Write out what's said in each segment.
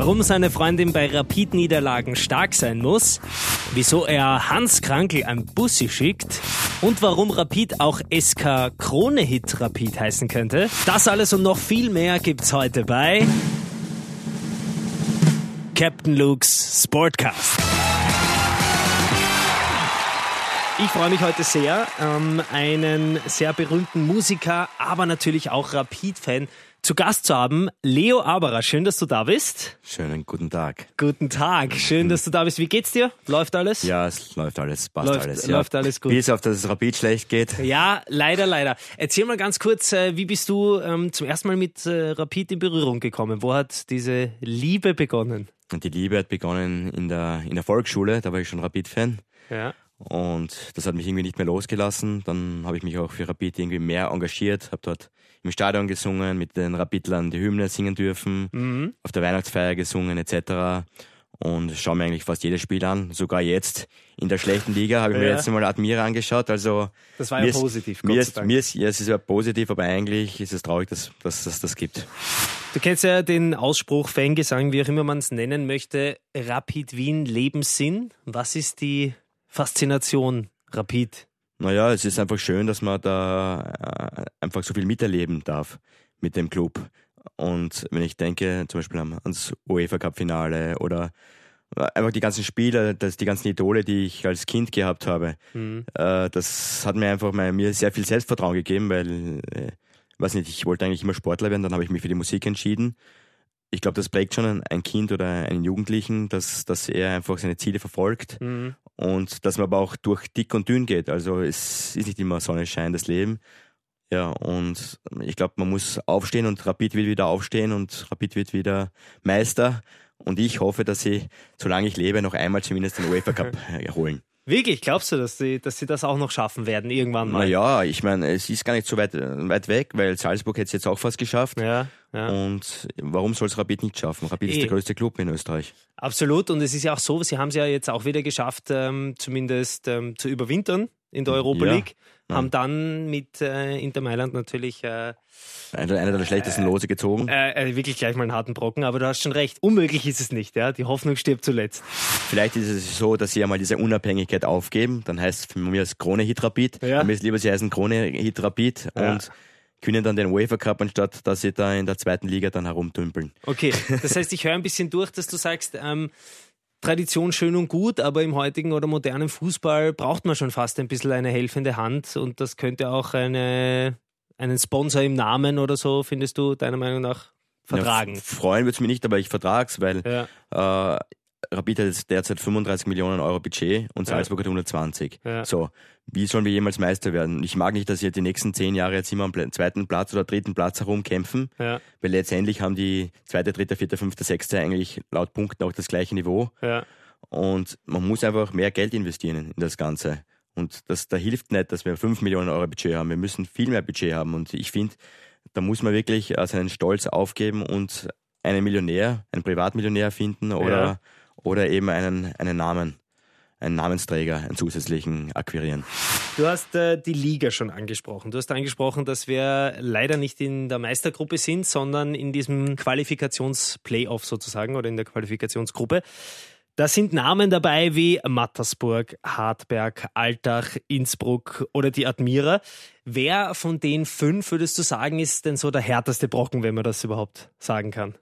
warum seine Freundin bei Rapid-Niederlagen stark sein muss, wieso er Hans Krankel ein Bussi schickt und warum Rapid auch SK Krone-Hit Rapid heißen könnte. Das alles und noch viel mehr gibt's heute bei Captain Luke's Sportcast. Ich freue mich heute sehr, ähm, einen sehr berühmten Musiker, aber natürlich auch Rapid-Fan zu Gast zu haben. Leo Aberer, schön, dass du da bist. Schönen guten Tag. Guten Tag, schön, dass du da bist. Wie geht's dir? Läuft alles? Ja, es läuft alles, passt läuft, alles. Ja. Läuft alles gut. Bis auf, dass es Rapid schlecht geht. Ja, leider, leider. Erzähl mal ganz kurz, äh, wie bist du ähm, zum ersten Mal mit äh, Rapid in Berührung gekommen? Wo hat diese Liebe begonnen? Die Liebe hat begonnen in der, in der Volksschule, da war ich schon Rapid-Fan. Ja. Und das hat mich irgendwie nicht mehr losgelassen. Dann habe ich mich auch für Rapid irgendwie mehr engagiert, habe dort im Stadion gesungen, mit den Rapidlern die Hymne singen dürfen, Mhm. auf der Weihnachtsfeier gesungen etc. Und schaue mir eigentlich fast jedes Spiel an. Sogar jetzt in der schlechten Liga habe ich mir Ja. jetzt einmal Admira angeschaut. Also Das war mir ja ist- positiv, Gott Mir ist, mir ist, ja, es ist ja positiv, aber eigentlich ist es traurig, dass, dass es das gibt. Du kennst ja den Ausspruch, Fangesang, wie auch immer man es nennen möchte, Rapid Wien Lebenssinn. Was ist die Faszination Rapid? Naja, es ist einfach schön, dass man da äh, einfach so viel miterleben darf mit dem Club. Und wenn ich denke zum Beispiel ans UEFA Cup Finale oder einfach die ganzen Spiele, das, die ganzen Idole, die ich als Kind gehabt habe, Mhm. äh, das hat mir einfach mal, mir sehr viel Selbstvertrauen gegeben, weil, äh, weiß nicht, ich wollte eigentlich immer Sportler werden, dann habe ich mich für die Musik entschieden. Ich glaube, das prägt schon ein, ein Kind oder einen Jugendlichen, dass, dass er einfach seine Ziele verfolgt Mhm. Und dass man aber auch durch dick und dünn geht. Also es ist nicht immer Sonnenschein, das Leben. Ja, und ich glaube, man muss aufstehen und Rapid wird wieder aufstehen und Rapid wird wieder Meister. Und ich hoffe, dass sie, solange ich lebe, noch einmal zumindest den UEFA Cup holen. Wirklich, glaubst du, dass sie, dass sie das auch noch schaffen werden, irgendwann mal? Naja, ich meine, es ist gar nicht so weit, weit weg, weil Salzburg hätte es jetzt auch fast geschafft. Ja, ja. Und warum soll es Rapid nicht schaffen? Rapid Eh. ist der größte Club in Österreich. Absolut. Und es ist ja auch so, sie haben es ja jetzt auch wieder geschafft, ähm, zumindest ähm, zu überwintern in der Europa Ja. League. Haben dann mit äh, Inter Mailand natürlich äh, Einer, der schlechtesten Lose gezogen. äh, äh, wirklich gleich mal einen harten Brocken. Aber du hast schon recht, unmöglich ist es nicht. Ja? Die Hoffnung stirbt zuletzt. Vielleicht ist es so, dass sie einmal diese Unabhängigkeit aufgeben. Dann heißt es für mich als Krone Hit Rapid. Ja. Dann mir ist lieber, sie heißen Krone Hit Rapid Ja. und gewinnen dann den UEFA Cup, anstatt dass sie da in der zweiten Liga dann herumtümpeln. Okay, das heißt, ich höre ein bisschen durch, dass du sagst, ähm, Tradition schön und gut, aber im heutigen oder modernen Fußball braucht man schon fast ein bisschen eine helfende Hand und das könnte auch eine, einen Sponsor im Namen oder so, findest du deiner Meinung nach, vertragen? Ja, freuen würde es mich nicht, aber ich vertrag's, weil Ja. äh, Rapid hat derzeit 35 Millionen Euro Budget und Ja. Salzburg hat 120. Ja. So, wie sollen wir jemals Meister werden? Ich mag nicht, dass sie die nächsten zehn Jahre jetzt immer am zweiten Platz oder dritten Platz herumkämpfen, Ja, weil letztendlich haben die zweite, dritte, vierte, fünfte, sechste eigentlich laut Punkten auch das gleiche Niveau. ja. Und man muss einfach mehr Geld investieren in das Ganze. Und das, da hilft nicht, dass wir 5 Millionen Euro Budget haben. Wir müssen viel mehr Budget haben. Und ich finde, da muss man wirklich äh, seinen Stolz aufgeben und einen Millionär, einen Privatmillionär finden oder, Ja. Oder eben einen, einen Namen, einen Namensträger, einen zusätzlichen akquirieren. Du hast äh, die Liga schon angesprochen. Du hast angesprochen, dass wir leider nicht in der Meistergruppe sind, sondern in diesem Qualifikationsplayoff sozusagen oder in der Qualifikationsgruppe. Da sind Namen dabei wie Mattersburg, Hartberg, Altach, Innsbruck oder die Admira. Wer von den fünf, würdest du sagen, ist denn so der härteste Brocken, wenn man das überhaupt sagen kann?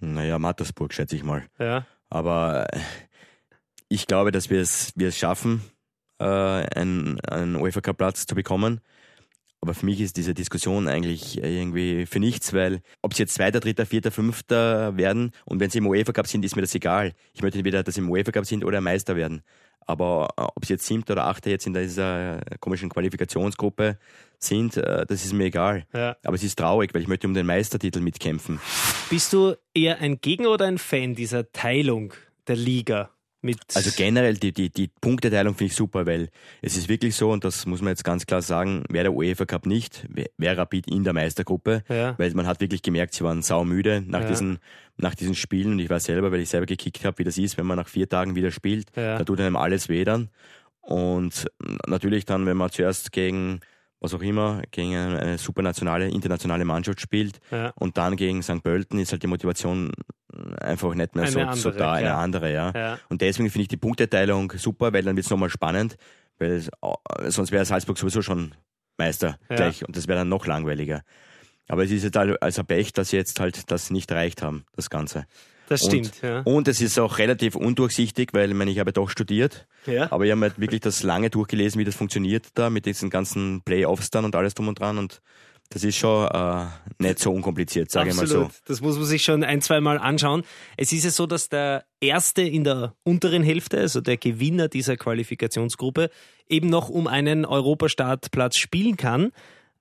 Naja, Mattersburg, schätze ich mal. Ja, Aber äh, ich glaube, dass wir es, wir es schaffen, äh, einen, einen UEFA Cup Platz zu bekommen. Aber für mich ist diese Diskussion eigentlich irgendwie für nichts, weil ob sie jetzt Zweiter, Dritter, Vierter, Fünfter werden und wenn sie im UEFA Cup sind, ist mir das egal. Ich möchte entweder, dass sie im UEFA Cup sind oder Meister werden. Aber äh, ob sie jetzt Siebter oder Achter jetzt in dieser komischen Qualifikationsgruppe sind, äh, das ist mir egal. ja. Aber es ist traurig, weil ich möchte um den Meistertitel mitkämpfen. Bist du eher ein Gegner oder ein Fan dieser Teilung der Liga? Mit Also generell die, die, die Punkteteilung finde ich super, weil es ist wirklich so, und das muss man jetzt ganz klar sagen, wäre der UEFA Cup nicht, wäre Rapid in der Meistergruppe, Ja. weil man hat wirklich gemerkt, sie waren saumüde nach, Ja. diesen, nach diesen Spielen und ich weiß selber, weil ich selber gekickt habe, wie das ist, wenn man nach vier Tagen wieder spielt, Ja. da tut einem alles weh dann. Und natürlich dann, wenn man zuerst gegen was auch immer, gegen eine, supernationale, internationale Mannschaft spielt Ja. und dann gegen St. Pölten ist halt die Motivation einfach nicht mehr Eine so, andere, so da, eine andere, ja. Ja. Und deswegen finde ich die Punkteteilung super, weil dann wird es nochmal spannend, weil es, sonst wäre Salzburg sowieso schon Meister Ja. gleich und das wäre dann noch langweiliger. Aber es ist jetzt halt also Pech, dass sie jetzt halt das nicht erreicht haben, das Ganze. Das Und- stimmt, ja. Und es ist auch relativ undurchsichtig, weil ich meine, ich habe doch studiert, ja. aber ich habe halt wirklich das lange durchgelesen, wie das funktioniert da mit diesen ganzen Playoffs dann und alles drum und dran und das ist schon äh, nicht so unkompliziert, sage ich mal so. Das muss man sich schon ein, zwei Mal anschauen. Es ist ja so, dass der Erste in der unteren Hälfte, also der Gewinner dieser Qualifikationsgruppe, eben noch um einen Europastartplatz spielen kann.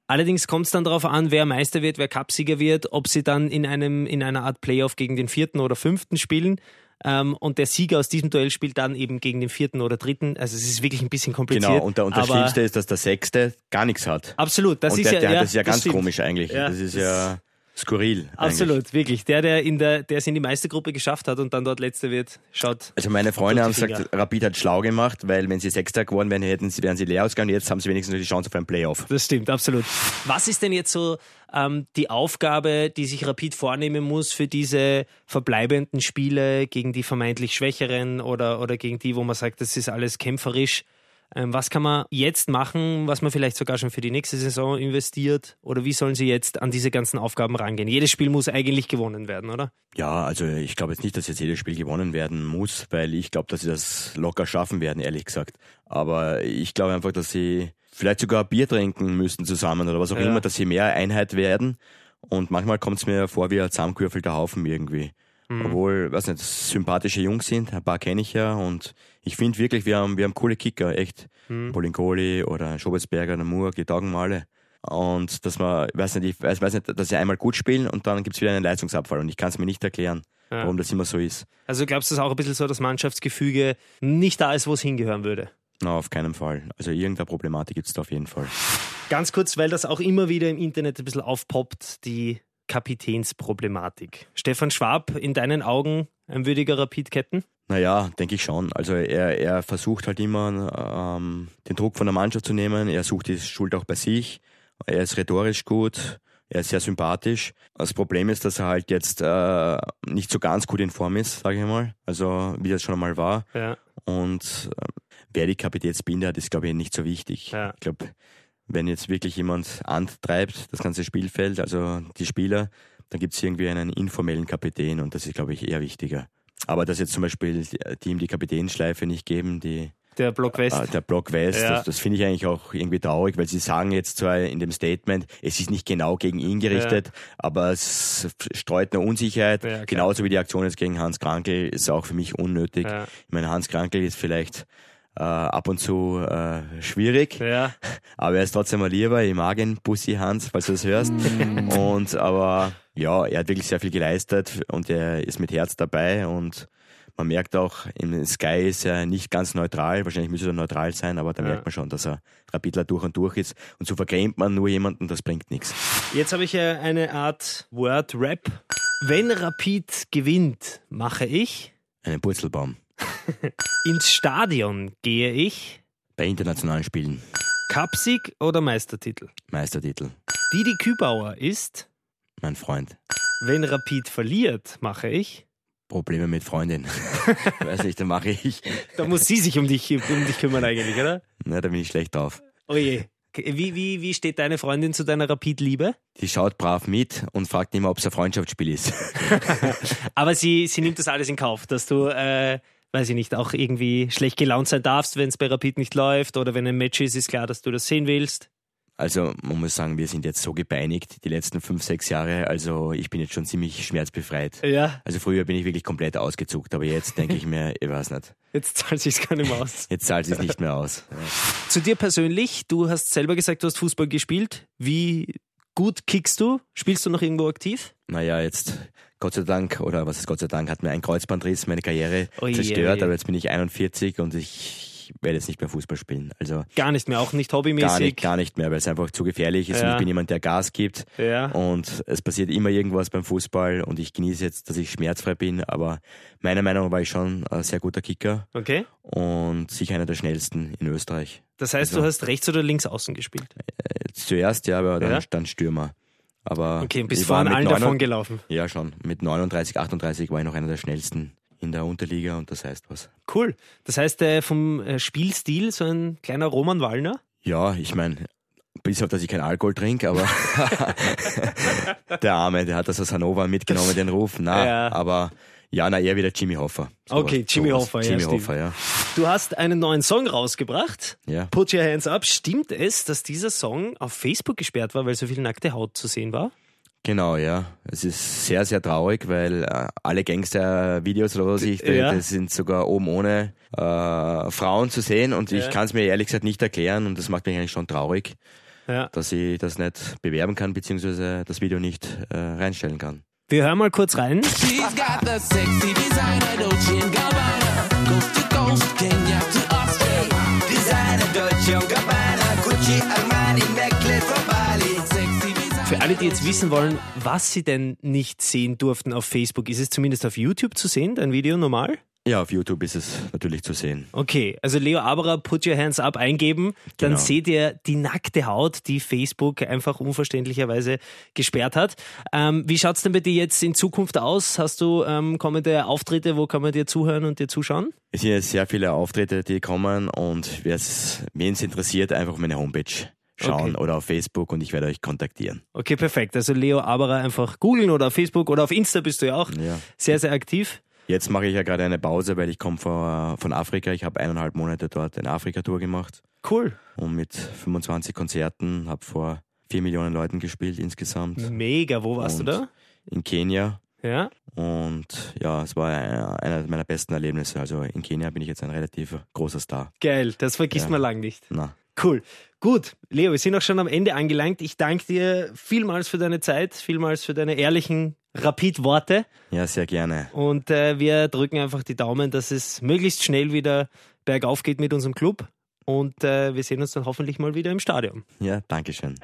Allerdings kommt es dann darauf an, wer Meister wird, wer Cupsieger wird, ob sie dann in einem in einer Art Playoff gegen den vierten oder fünften spielen. Ähm, und der Sieger aus diesem Duell spielt dann eben gegen den vierten oder dritten. Also es ist wirklich ein bisschen kompliziert. Genau, und, der, und das Schlimmste ist, dass der Sechste gar nichts hat. Absolut, das und ist der, ja, der, ja, das ist ja ganz stimmt. komisch eigentlich. Ja, das ist das- ja skurril. Eigentlich. Absolut, wirklich. Der, der in der, der es in die Meistergruppe geschafft hat und dann dort Letzter wird, schaut. Also meine Freunde haben gesagt, Rapid hat schlau gemacht, weil wenn sie Sechster geworden wären, hätten sie, wären sie leer ausgegangen. Jetzt haben sie wenigstens noch die Chance auf ein Playoff. Das stimmt, absolut. Was ist denn jetzt so ähm, die Aufgabe, die sich Rapid vornehmen muss für diese verbleibenden Spiele gegen die vermeintlich Schwächeren oder, oder gegen die, wo man sagt, das ist alles kämpferisch? Ähm, was kann man jetzt machen, was man vielleicht sogar schon für die nächste Saison investiert? Oder wie sollen sie jetzt an diese ganzen Aufgaben rangehen? Jedes Spiel muss eigentlich gewonnen werden, oder? Ja, also ich glaube jetzt nicht, dass jetzt jedes Spiel gewonnen werden muss, weil ich glaube, dass sie das locker schaffen werden, ehrlich gesagt. Aber ich glaube einfach, dass sie vielleicht sogar Bier trinken müssten zusammen oder was auch Ja. immer, dass sie mehr Einheit werden. Und manchmal kommt es mir vor wie ein zusammengewürfelter Haufen irgendwie. Mhm. Obwohl, weiß nicht, sympathische Jungs sind, ein paar kenne ich ja und ich finde wirklich, wir haben, wir haben coole Kicker, echt. Mhm. Polinkoli oder Schobelsberger, der Murg, die taugen mal alle. Und dass man, weiß nicht, ich weiß, weiß nicht, dass sie einmal gut spielen und dann gibt's wieder einen Leistungsabfall und ich kann es mir nicht erklären, Ja. warum das immer so ist. Also glaubst du, es ist auch ein bisschen so, dass Mannschaftsgefüge nicht da ist, wo es hingehören würde? Na, auf keinen Fall. Also irgendeine Problematik gibt's da auf jeden Fall. Ganz kurz, weil das auch immer wieder im Internet ein bisschen aufpoppt, die Kapitänsproblematik. Stefan Schwab, in deinen Augen ein würdiger Rapid-Captain? Naja, denke ich schon. Also er, er versucht halt immer ähm, den Druck von der Mannschaft zu nehmen. Er sucht die Schuld auch bei sich. Er ist rhetorisch gut. Er ist sehr sympathisch. Das Problem ist, dass er halt jetzt äh, nicht so ganz gut in Form ist, sage ich mal. Also wie das schon einmal war. Ja. Und äh, wer die Kapitätsbinde hat, ist, glaube ich, nicht so wichtig. Ja. Ich glaube, wenn jetzt wirklich jemand antreibt, das ganze Spielfeld, also die Spieler, dann gibt es irgendwie einen informellen Kapitän und das ist, glaube ich, eher wichtiger. Aber dass jetzt zum Beispiel die ihm die Kapitänsschleife nicht geben, die Der Block West. äh, der Block West, Ja. das, das finde ich eigentlich auch irgendwie traurig, weil sie sagen jetzt zwar in dem Statement, es ist nicht genau gegen ihn gerichtet, aber es streut eine Unsicherheit. Ja. Genauso wie die Aktion jetzt gegen Hans Krankel ist auch für mich unnötig. Ja. Ich meine, Hans Krankel ist vielleicht äh, ab und zu äh, schwierig, ja. aber er ist trotzdem mal lieber. Ich mag ihn, Bussi Hans, falls du das hörst. und aber ja, er hat wirklich sehr viel geleistet und er ist mit Herz dabei und man merkt auch, im Sky ist er nicht ganz neutral, wahrscheinlich müsste er neutral sein, aber da Ja. merkt man schon, dass er Rapidler durch und durch ist. Und so vergrämt man nur jemanden, das bringt nichts. Jetzt habe ich ja eine Art Word-Rap. Wenn Rapid gewinnt, mache ich. Einen Purzelbaum Ins Stadion gehe ich. bei internationalen Spielen, Cupsieg oder Meistertitel? Meistertitel, Didi Kübauer ist. mein Freund. Wenn Rapid verliert, mache ich. Probleme mit Freundin. Weiß nicht, da mache ich. Da muss sie sich um dich, um dich kümmern eigentlich, oder? Na, da bin ich schlecht drauf. Oh je. Wie, wie, wie steht deine Freundin zu deiner Rapid-Liebe? Die schaut brav mit und fragt immer, ob es ein Freundschaftsspiel ist. Aber sie, sie nimmt das alles in Kauf, dass du, äh, weiß ich nicht, auch irgendwie schlecht gelaunt sein darfst, wenn es bei Rapid nicht läuft oder wenn ein Match ist, ist klar, dass du das sehen willst. Also man muss sagen, wir sind jetzt so gepeinigt die letzten fünf, sechs Jahre. Also ich bin jetzt schon ziemlich schmerzbefreit. Ja, Also früher bin ich wirklich komplett ausgezuckt, aber jetzt denke ich mir, ich weiß nicht. jetzt zahlt sich's gar nicht mehr aus. Jetzt zahlt es nicht mehr aus. Zu dir persönlich, du hast selber gesagt, du hast Fußball gespielt. Wie gut kickst du? Spielst du noch irgendwo aktiv? Naja, jetzt Gott sei Dank, oder was ist Gott sei Dank, hat mir ein Kreuzbandriss meine Karriere Oje, zerstört, oje. aber jetzt bin ich 41 und ich werde jetzt nicht mehr Fußball spielen. Also Gar nicht mehr, auch nicht hobbymäßig. gar nicht, gar nicht mehr, weil es einfach zu gefährlich ist und Ja. ich bin jemand, der Gas gibt. Ja. Und es passiert immer irgendwas beim Fußball und ich genieße jetzt, dass ich schmerzfrei bin, aber meiner Meinung nach war ich schon ein sehr guter Kicker Okay. und sicher einer der schnellsten in Österreich. Das heißt, Also- du hast rechts oder links außen gespielt. Jetzt zuerst, ja, aber dann, Ja. dann Stürmer. Aber Okay, bist ich vor allen 9 davon gelaufen. Ja, schon. Mit 39, 38 war ich noch einer der schnellsten in der Unterliga und das heißt was. Cool. Das heißt, äh, vom äh, Spielstil so ein kleiner Roman Wallner. Ja, ich meine, bis auf, dass ich keinen Alkohol trinke, aber der Arme, der hat das aus Hannover mitgenommen, den Ruf. Na, Ja. aber ja, na eher wieder Jimmy Hoffa. Okay, Jimmy sowas. Hoffa, ja, Jimmy stimmt. Hoffa, ja. Du hast einen neuen Song rausgebracht. Ja. Put Your Hands Up. Stimmt es, dass dieser Song auf Facebook gesperrt war, weil so viel nackte Haut zu sehen war? Genau, ja. Es ist sehr, sehr traurig, weil äh, alle Gangster-Videos oder was ich, Ja. das sind sogar oben ohne äh, Frauen zu sehen und Ja. ich kann es mir ehrlich gesagt nicht erklären und das macht mich eigentlich schon traurig, Ja. dass ich das nicht bewerben kann, beziehungsweise das Video nicht äh, reinstellen kann. Wir hören mal kurz rein. Für alle, die jetzt wissen wollen, was sie denn nicht sehen durften auf Facebook, ist es zumindest auf YouTube zu sehen, dein Video normal? Ja, auf YouTube ist es natürlich zu sehen. Okay, also Leo Aberer, Put Your Hands Up eingeben, dann Genau. seht ihr die nackte Haut, die Facebook einfach unverständlicherweise gesperrt hat. Ähm, wie schaut's denn bei dir jetzt in Zukunft aus? Hast du ähm, kommende Auftritte, wo kann man dir zuhören und dir zuschauen? Es sind jetzt sehr viele Auftritte, die kommen und wen es interessiert, einfach meine Homepage schauen Okay. oder auf Facebook und ich werde euch kontaktieren. Okay, perfekt. Also Leo Aberer einfach googeln oder auf Facebook oder auf Insta bist du ja auch Ja. sehr, sehr aktiv. Jetzt mache ich ja gerade eine Pause, weil ich komme von, von Afrika. Ich habe eineinhalb Monate dort eine Afrika-Tour gemacht Cool. und mit 25 Konzerten, habe vor vier Millionen Leuten gespielt insgesamt Mega. Wo warst Und- du da? in Kenia. Ja. Und ja, es war einer einer meiner besten Erlebnisse. Also in Kenia bin ich jetzt ein relativ großer Star. Geil. Das vergisst Ja. man lang nicht. Na, Cool. Gut, Leo, wir sind auch schon am Ende angelangt. Ich danke dir vielmals für deine Zeit, vielmals für deine ehrlichen Rapid-Worte. ja, sehr gerne. Und äh, wir drücken einfach die Daumen, dass es möglichst schnell wieder bergauf geht mit unserem Club. Und äh, wir sehen uns dann hoffentlich mal wieder im Stadion. Ja, Dankeschön.